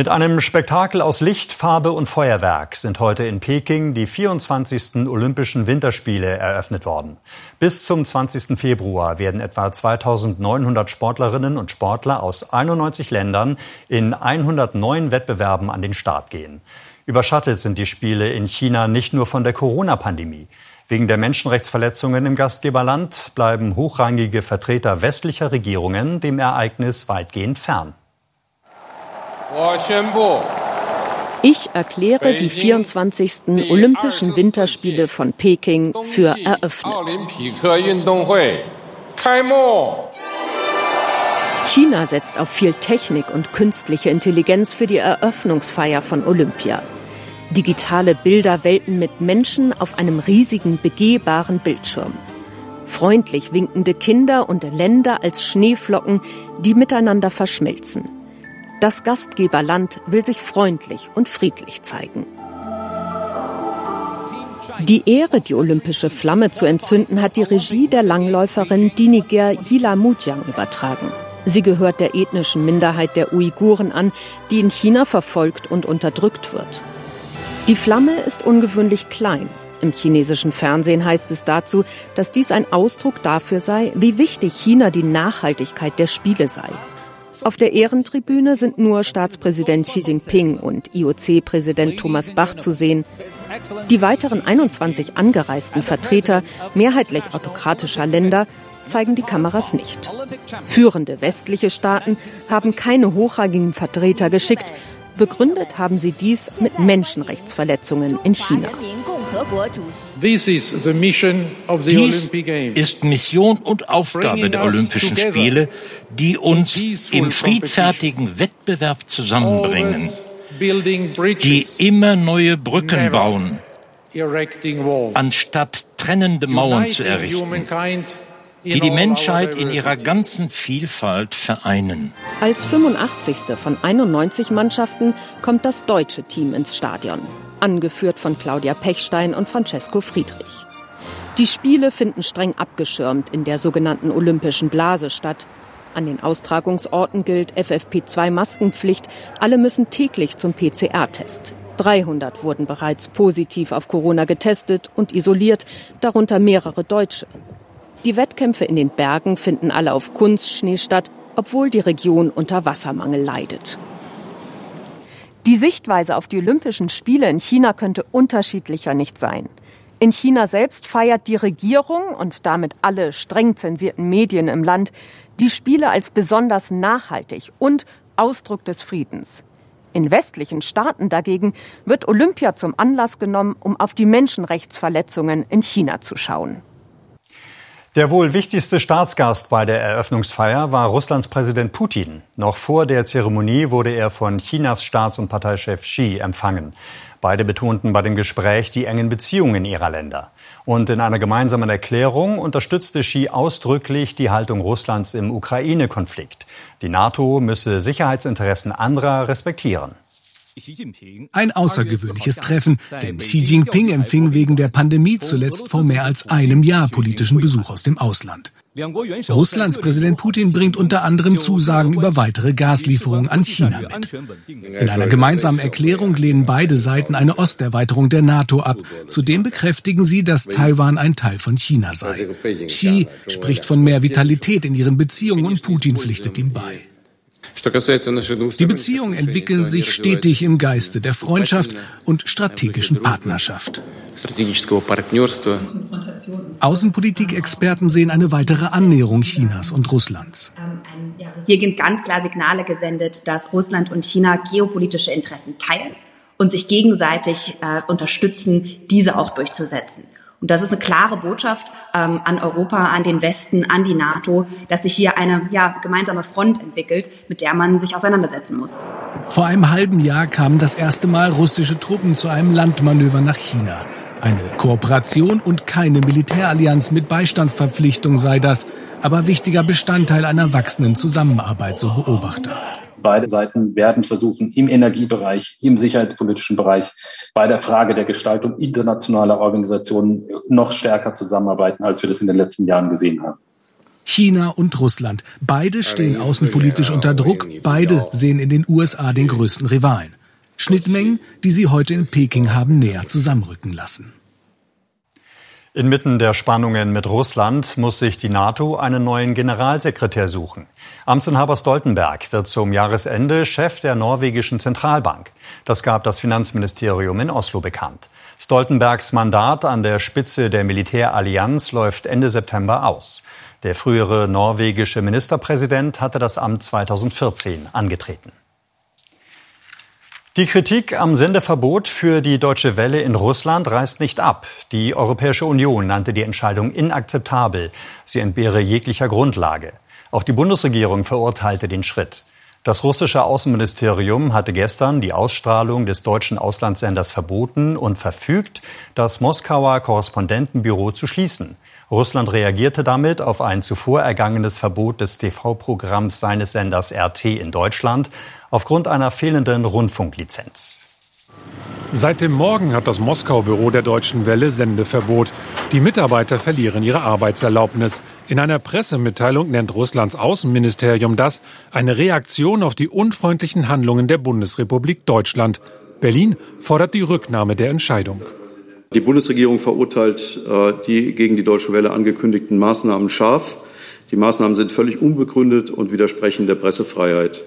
Mit einem Spektakel aus Licht, Farbe und Feuerwerk sind heute in Peking die 24. Olympischen Winterspiele eröffnet worden. Bis zum 20. Februar werden etwa 2900 Sportlerinnen und Sportler aus 91 Ländern in 109 Wettbewerben an den Start gehen. Überschattet sind die Spiele in China nicht nur von der Corona-Pandemie. Wegen der Menschenrechtsverletzungen im Gastgeberland bleiben hochrangige Vertreter westlicher Regierungen dem Ereignis weitgehend fern. Ich erkläre die 24. Olympischen Winterspiele von Peking für eröffnet. China setzt auf viel Technik und künstliche Intelligenz für die Eröffnungsfeier von Olympia. Digitale Bilderwelten mit Menschen auf einem riesigen begehbaren Bildschirm. Freundlich winkende Kinder und Länder als Schneeflocken, die miteinander verschmelzen. Das Gastgeberland will sich freundlich und friedlich zeigen. Die Ehre, die olympische Flamme zu entzünden, hat die Regie der Langläuferin Diniger Yila Mutiang übertragen. Sie gehört der ethnischen Minderheit der Uiguren an, die in China verfolgt und unterdrückt wird. Die Flamme ist ungewöhnlich klein. Im chinesischen Fernsehen heißt es dazu, dass dies ein Ausdruck dafür sei, wie wichtig China die Nachhaltigkeit der Spiele sei. Auf der Ehrentribüne sind nur Staatspräsident Xi Jinping und IOC-Präsident Thomas Bach zu sehen. Die weiteren 21 angereisten Vertreter mehrheitlich autokratischer Länder zeigen die Kameras nicht. Führende westliche Staaten haben keine hochrangigen Vertreter geschickt. Begründet haben sie dies mit Menschenrechtsverletzungen in China. Dies ist Mission und Aufgabe der Olympischen Spiele, die uns im friedfertigen Wettbewerb zusammenbringen, die immer neue Brücken bauen, anstatt trennende Mauern zu errichten die die Menschheit in ihrer ganzen Vielfalt vereinen. Als 85. von 91 Mannschaften kommt das deutsche Team ins Stadion angeführt von Claudia Pechstein und Francesco Friedrich. Die Spiele finden streng abgeschirmt in der sogenannten Olympischen Blase statt. An den Austragungsorten gilt FFP2-Maskenpflicht. Alle müssen täglich zum PCR-Test. 300 wurden bereits positiv auf Corona getestet und isoliert, darunter mehrere Deutsche. Die Wettkämpfe in den Bergen finden alle auf Kunstschnee statt, obwohl die Region unter Wassermangel leidet. Die Sichtweise auf die Olympischen Spiele in China könnte unterschiedlicher nicht sein. In China selbst feiert die Regierung und damit alle streng zensierten Medien im Land die Spiele als besonders nachhaltig und Ausdruck des Friedens. In westlichen Staaten dagegen wird Olympia zum Anlass genommen, um auf die Menschenrechtsverletzungen in China zu schauen. Der wohl wichtigste Staatsgast bei der Eröffnungsfeier war Russlands Präsident Putin. Noch vor der Zeremonie wurde er von Chinas Staats- und Parteichef Xi empfangen. Beide betonten bei dem Gespräch die engen Beziehungen ihrer Länder. Und in einer gemeinsamen Erklärung unterstützte Xi ausdrücklich die Haltung Russlands im Ukraine-Konflikt. Die NATO müsse Sicherheitsinteressen anderer respektieren. Ein außergewöhnliches Treffen, denn Xi Jinping empfing wegen der Pandemie zuletzt vor mehr als einem Jahr politischen Besuch aus dem Ausland. Russlands Präsident Putin bringt unter anderem Zusagen über weitere Gaslieferungen an China mit. In einer gemeinsamen Erklärung lehnen beide Seiten eine Osterweiterung der NATO ab. Zudem bekräftigen sie, dass Taiwan ein Teil von China sei. Xi spricht von mehr Vitalität in ihren Beziehungen und Putin pflichtet ihm bei. Die Beziehungen entwickeln sich stetig im Geiste der Freundschaft und strategischen Partnerschaft. Außenpolitikexperten sehen eine weitere Annäherung Chinas und Russlands. Hier sind ganz klar Signale gesendet, dass Russland und China geopolitische Interessen teilen und sich gegenseitig äh, unterstützen, diese auch durchzusetzen. Und das ist eine klare Botschaft ähm, an Europa, an den Westen, an die NATO, dass sich hier eine ja, gemeinsame Front entwickelt, mit der man sich auseinandersetzen muss. Vor einem halben Jahr kamen das erste Mal russische Truppen zu einem Landmanöver nach China. Eine Kooperation und keine Militärallianz mit Beistandsverpflichtung sei das, aber wichtiger Bestandteil einer wachsenden Zusammenarbeit, so Beobachter. Beide Seiten werden versuchen, im Energiebereich, im sicherheitspolitischen Bereich, bei der Frage der Gestaltung internationaler Organisationen noch stärker zusammenarbeiten, als wir das in den letzten Jahren gesehen haben. China und Russland. Beide stehen außenpolitisch unter Druck. Beide sehen in den USA den größten Rivalen. Schnittmengen, die sie heute in Peking haben näher zusammenrücken lassen. Inmitten der Spannungen mit Russland muss sich die NATO einen neuen Generalsekretär suchen. Amtsinhaber Stoltenberg wird zum Jahresende Chef der norwegischen Zentralbank. Das gab das Finanzministerium in Oslo bekannt. Stoltenbergs Mandat an der Spitze der Militärallianz läuft Ende September aus. Der frühere norwegische Ministerpräsident hatte das Amt 2014 angetreten. Die Kritik am Sendeverbot für die Deutsche Welle in Russland reißt nicht ab. Die Europäische Union nannte die Entscheidung inakzeptabel. Sie entbehre jeglicher Grundlage. Auch die Bundesregierung verurteilte den Schritt. Das russische Außenministerium hatte gestern die Ausstrahlung des deutschen Auslandssenders verboten und verfügt, das Moskauer Korrespondentenbüro zu schließen. Russland reagierte damit auf ein zuvor ergangenes Verbot des TV-Programms seines Senders RT in Deutschland aufgrund einer fehlenden Rundfunklizenz. Seit dem Morgen hat das Moskau-Büro der Deutschen Welle Sendeverbot. Die Mitarbeiter verlieren ihre Arbeitserlaubnis. In einer Pressemitteilung nennt Russlands Außenministerium das eine Reaktion auf die unfreundlichen Handlungen der Bundesrepublik Deutschland. Berlin fordert die Rücknahme der Entscheidung. Die Bundesregierung verurteilt äh, die gegen die Deutsche Welle angekündigten Maßnahmen scharf. Die Maßnahmen sind völlig unbegründet und widersprechen der Pressefreiheit.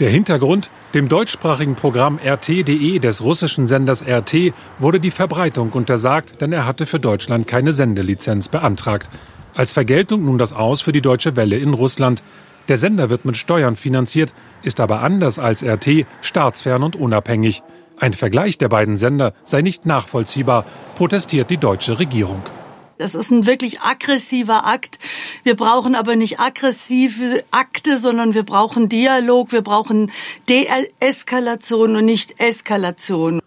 Der Hintergrund, dem deutschsprachigen Programm RT.de des russischen Senders RT wurde die Verbreitung untersagt, denn er hatte für Deutschland keine Sendelizenz beantragt. Als Vergeltung nun das Aus für die Deutsche Welle in Russland. Der Sender wird mit Steuern finanziert, ist aber anders als RT staatsfern und unabhängig. Ein Vergleich der beiden Sender sei nicht nachvollziehbar, protestiert die deutsche Regierung. Das ist ein wirklich aggressiver Akt. Wir brauchen aber nicht aggressive Akte, sondern wir brauchen Dialog, wir brauchen Deeskalation und nicht Eskalation.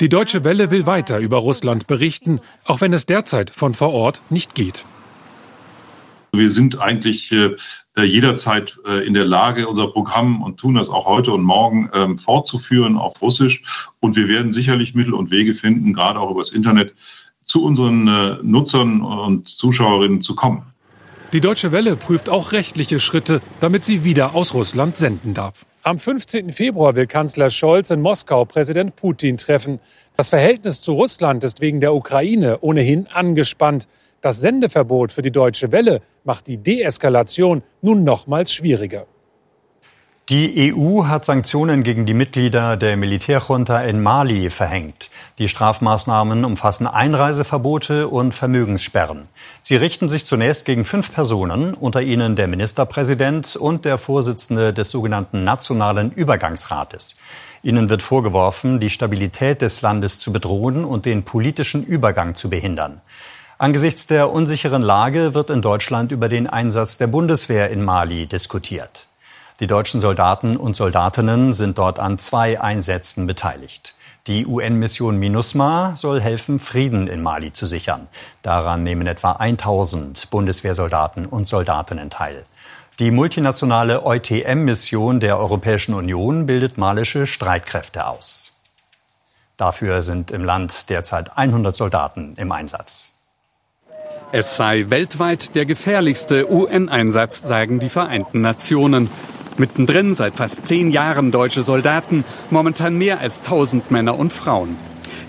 Die Deutsche Welle will weiter über Russland berichten, auch wenn es derzeit von vor Ort nicht geht. Wir sind eigentlich äh, jederzeit äh, in der Lage, unser Programm und tun das auch heute und morgen ähm, fortzuführen auf Russisch. Und wir werden sicherlich Mittel und Wege finden, gerade auch übers Internet, zu unseren äh, Nutzern und Zuschauerinnen zu kommen. Die Deutsche Welle prüft auch rechtliche Schritte, damit sie wieder aus Russland senden darf. Am 15. Februar will Kanzler Scholz in Moskau Präsident Putin treffen. Das Verhältnis zu Russland ist wegen der Ukraine ohnehin angespannt. Das Sendeverbot für die Deutsche Welle macht die Deeskalation nun nochmals schwieriger. Die EU hat Sanktionen gegen die Mitglieder der Militärjunta in Mali verhängt. Die Strafmaßnahmen umfassen Einreiseverbote und Vermögenssperren. Sie richten sich zunächst gegen fünf Personen, unter ihnen der Ministerpräsident und der Vorsitzende des sogenannten Nationalen Übergangsrates. Ihnen wird vorgeworfen, die Stabilität des Landes zu bedrohen und den politischen Übergang zu behindern. Angesichts der unsicheren Lage wird in Deutschland über den Einsatz der Bundeswehr in Mali diskutiert. Die deutschen Soldaten und Soldatinnen sind dort an zwei Einsätzen beteiligt. Die UN-Mission MINUSMA soll helfen, Frieden in Mali zu sichern. Daran nehmen etwa 1000 Bundeswehrsoldaten und Soldatinnen teil. Die multinationale EUTM-Mission der Europäischen Union bildet malische Streitkräfte aus. Dafür sind im Land derzeit 100 Soldaten im Einsatz. Es sei weltweit der gefährlichste UN-Einsatz, sagen die Vereinten Nationen. Mittendrin seit fast zehn Jahren deutsche Soldaten, momentan mehr als tausend Männer und Frauen.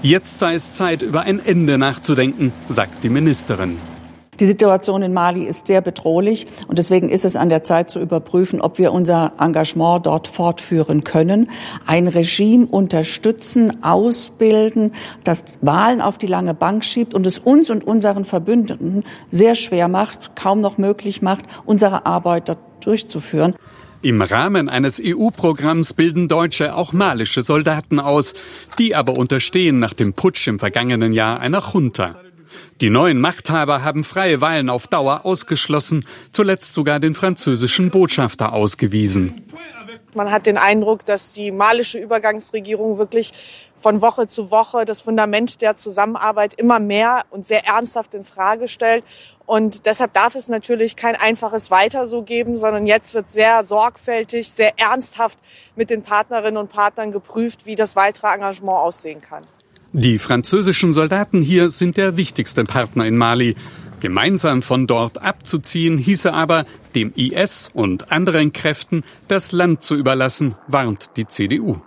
Jetzt sei es Zeit, über ein Ende nachzudenken, sagt die Ministerin. Die Situation in Mali ist sehr bedrohlich und deswegen ist es an der Zeit zu überprüfen, ob wir unser Engagement dort fortführen können, ein Regime unterstützen, ausbilden, das Wahlen auf die lange Bank schiebt und es uns und unseren Verbündeten sehr schwer macht, kaum noch möglich macht, unsere Arbeit dort durchzuführen. Im Rahmen eines EU-Programms bilden Deutsche auch malische Soldaten aus, die aber unterstehen nach dem Putsch im vergangenen Jahr einer Junta. Die neuen Machthaber haben freie Wahlen auf Dauer ausgeschlossen, zuletzt sogar den französischen Botschafter ausgewiesen. Man hat den Eindruck, dass die malische Übergangsregierung wirklich von Woche zu Woche das Fundament der Zusammenarbeit immer mehr und sehr ernsthaft in Frage stellt. Und deshalb darf es natürlich kein einfaches Weiter so geben, sondern jetzt wird sehr sorgfältig, sehr ernsthaft mit den Partnerinnen und Partnern geprüft, wie das weitere Engagement aussehen kann. Die französischen Soldaten hier sind der wichtigste Partner in Mali. Gemeinsam von dort abzuziehen hieße aber, dem IS und anderen Kräften das Land zu überlassen, warnt die CDU.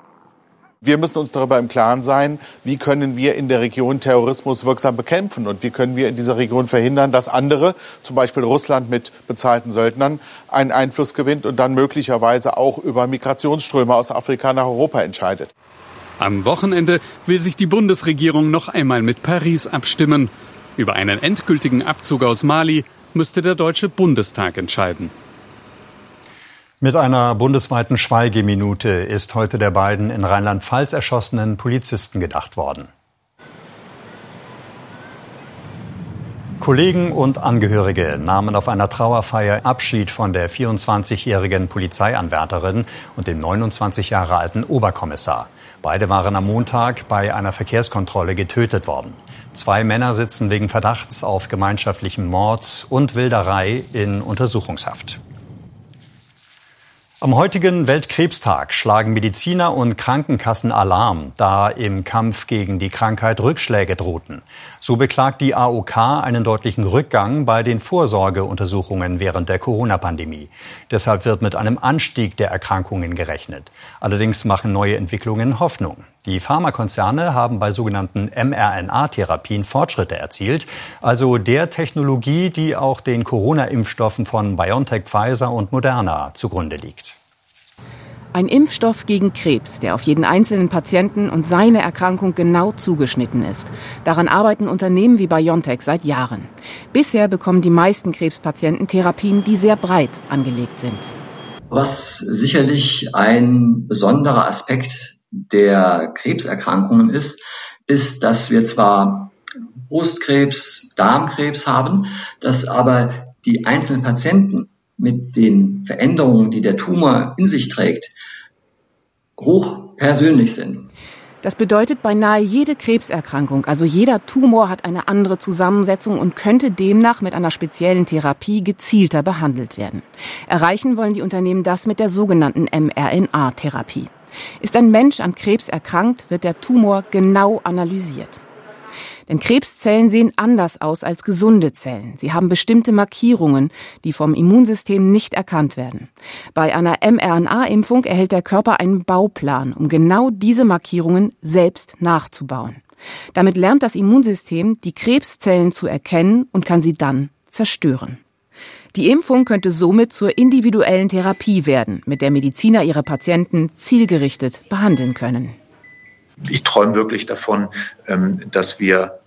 Wir müssen uns darüber im Klaren sein, wie können wir in der Region Terrorismus wirksam bekämpfen und wie können wir in dieser Region verhindern, dass andere, zum Beispiel Russland mit bezahlten Söldnern, einen Einfluss gewinnt und dann möglicherweise auch über Migrationsströme aus Afrika nach Europa entscheidet. Am Wochenende will sich die Bundesregierung noch einmal mit Paris abstimmen. Über einen endgültigen Abzug aus Mali müsste der Deutsche Bundestag entscheiden. Mit einer bundesweiten Schweigeminute ist heute der beiden in Rheinland-Pfalz erschossenen Polizisten gedacht worden. Kollegen und Angehörige nahmen auf einer Trauerfeier Abschied von der 24-jährigen Polizeianwärterin und dem 29 Jahre alten Oberkommissar. Beide waren am Montag bei einer Verkehrskontrolle getötet worden. Zwei Männer sitzen wegen Verdachts auf gemeinschaftlichem Mord und Wilderei in Untersuchungshaft. Am heutigen Weltkrebstag schlagen Mediziner und Krankenkassen Alarm, da im Kampf gegen die Krankheit Rückschläge drohten. So beklagt die AOK einen deutlichen Rückgang bei den Vorsorgeuntersuchungen während der Corona-Pandemie. Deshalb wird mit einem Anstieg der Erkrankungen gerechnet. Allerdings machen neue Entwicklungen Hoffnung. Die Pharmakonzerne haben bei sogenannten mRNA-Therapien Fortschritte erzielt, also der Technologie, die auch den Corona-Impfstoffen von BioNTech, Pfizer und Moderna zugrunde liegt. Ein Impfstoff gegen Krebs, der auf jeden einzelnen Patienten und seine Erkrankung genau zugeschnitten ist. Daran arbeiten Unternehmen wie BioNTech seit Jahren. Bisher bekommen die meisten Krebspatienten Therapien, die sehr breit angelegt sind. Was sicherlich ein besonderer Aspekt der Krebserkrankungen ist, ist, dass wir zwar Brustkrebs, Darmkrebs haben, dass aber die einzelnen Patienten mit den Veränderungen, die der Tumor in sich trägt, hoch persönlich sind. Das bedeutet, beinahe jede Krebserkrankung, also jeder Tumor hat eine andere Zusammensetzung und könnte demnach mit einer speziellen Therapie gezielter behandelt werden. Erreichen wollen die Unternehmen das mit der sogenannten mRNA-Therapie. Ist ein Mensch an Krebs erkrankt, wird der Tumor genau analysiert. Denn Krebszellen sehen anders aus als gesunde Zellen. Sie haben bestimmte Markierungen, die vom Immunsystem nicht erkannt werden. Bei einer mRNA-Impfung erhält der Körper einen Bauplan, um genau diese Markierungen selbst nachzubauen. Damit lernt das Immunsystem, die Krebszellen zu erkennen und kann sie dann zerstören. Die Impfung könnte somit zur individuellen Therapie werden, mit der Mediziner ihre Patienten zielgerichtet behandeln können. Ich träume wirklich davon, ähm, dass wir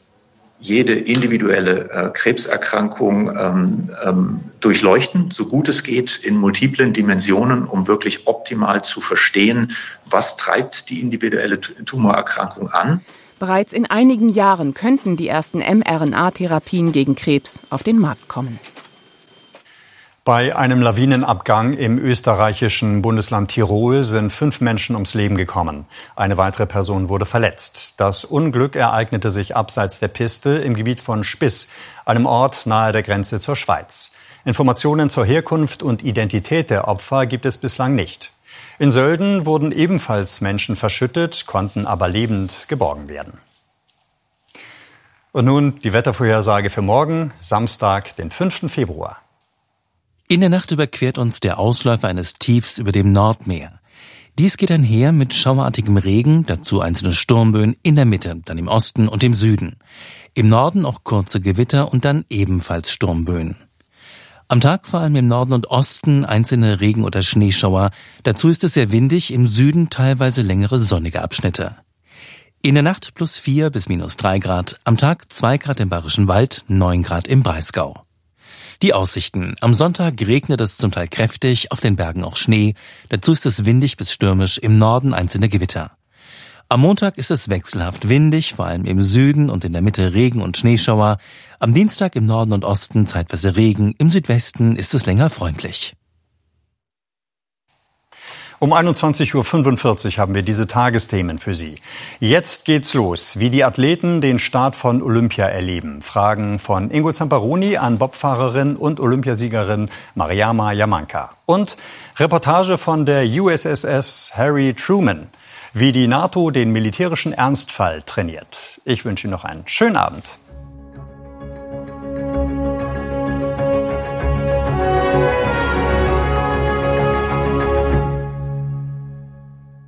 jede individuelle äh, Krebserkrankung ähm, ähm, durchleuchten, so gut es geht, in multiplen Dimensionen, um wirklich optimal zu verstehen, was treibt die individuelle Tumorerkrankung an. Bereits in einigen Jahren könnten die ersten mRNA-Therapien gegen Krebs auf den Markt kommen. Bei einem Lawinenabgang im österreichischen Bundesland Tirol sind fünf Menschen ums Leben gekommen. Eine weitere Person wurde verletzt. Das Unglück ereignete sich abseits der Piste im Gebiet von Spiss, einem Ort nahe der Grenze zur Schweiz. Informationen zur Herkunft und Identität der Opfer gibt es bislang nicht. In Sölden wurden ebenfalls Menschen verschüttet, konnten aber lebend geborgen werden. Und nun die Wettervorhersage für morgen, Samstag, den 5. Februar. In der Nacht überquert uns der Ausläufer eines Tiefs über dem Nordmeer. Dies geht einher mit schauerartigem Regen, dazu einzelne Sturmböen in der Mitte, dann im Osten und im Süden. Im Norden auch kurze Gewitter und dann ebenfalls Sturmböen. Am Tag vor allem im Norden und Osten einzelne Regen- oder Schneeschauer. Dazu ist es sehr windig, im Süden teilweise längere sonnige Abschnitte. In der Nacht plus vier bis minus drei Grad, am Tag zwei Grad im Bayerischen Wald, neun Grad im Breisgau. Die Aussichten. Am Sonntag regnet es zum Teil kräftig, auf den Bergen auch Schnee. Dazu ist es windig bis stürmisch, im Norden einzelne Gewitter. Am Montag ist es wechselhaft windig, vor allem im Süden und in der Mitte Regen und Schneeschauer. Am Dienstag im Norden und Osten zeitweise Regen, im Südwesten ist es länger freundlich. Um 21.45 Uhr haben wir diese Tagesthemen für Sie. Jetzt geht's los, wie die Athleten den Start von Olympia erleben. Fragen von Ingo Zamparoni an Bobfahrerin und Olympiasiegerin Mariama Yamanka. Und Reportage von der USSS Harry Truman, wie die NATO den militärischen Ernstfall trainiert. Ich wünsche Ihnen noch einen schönen Abend.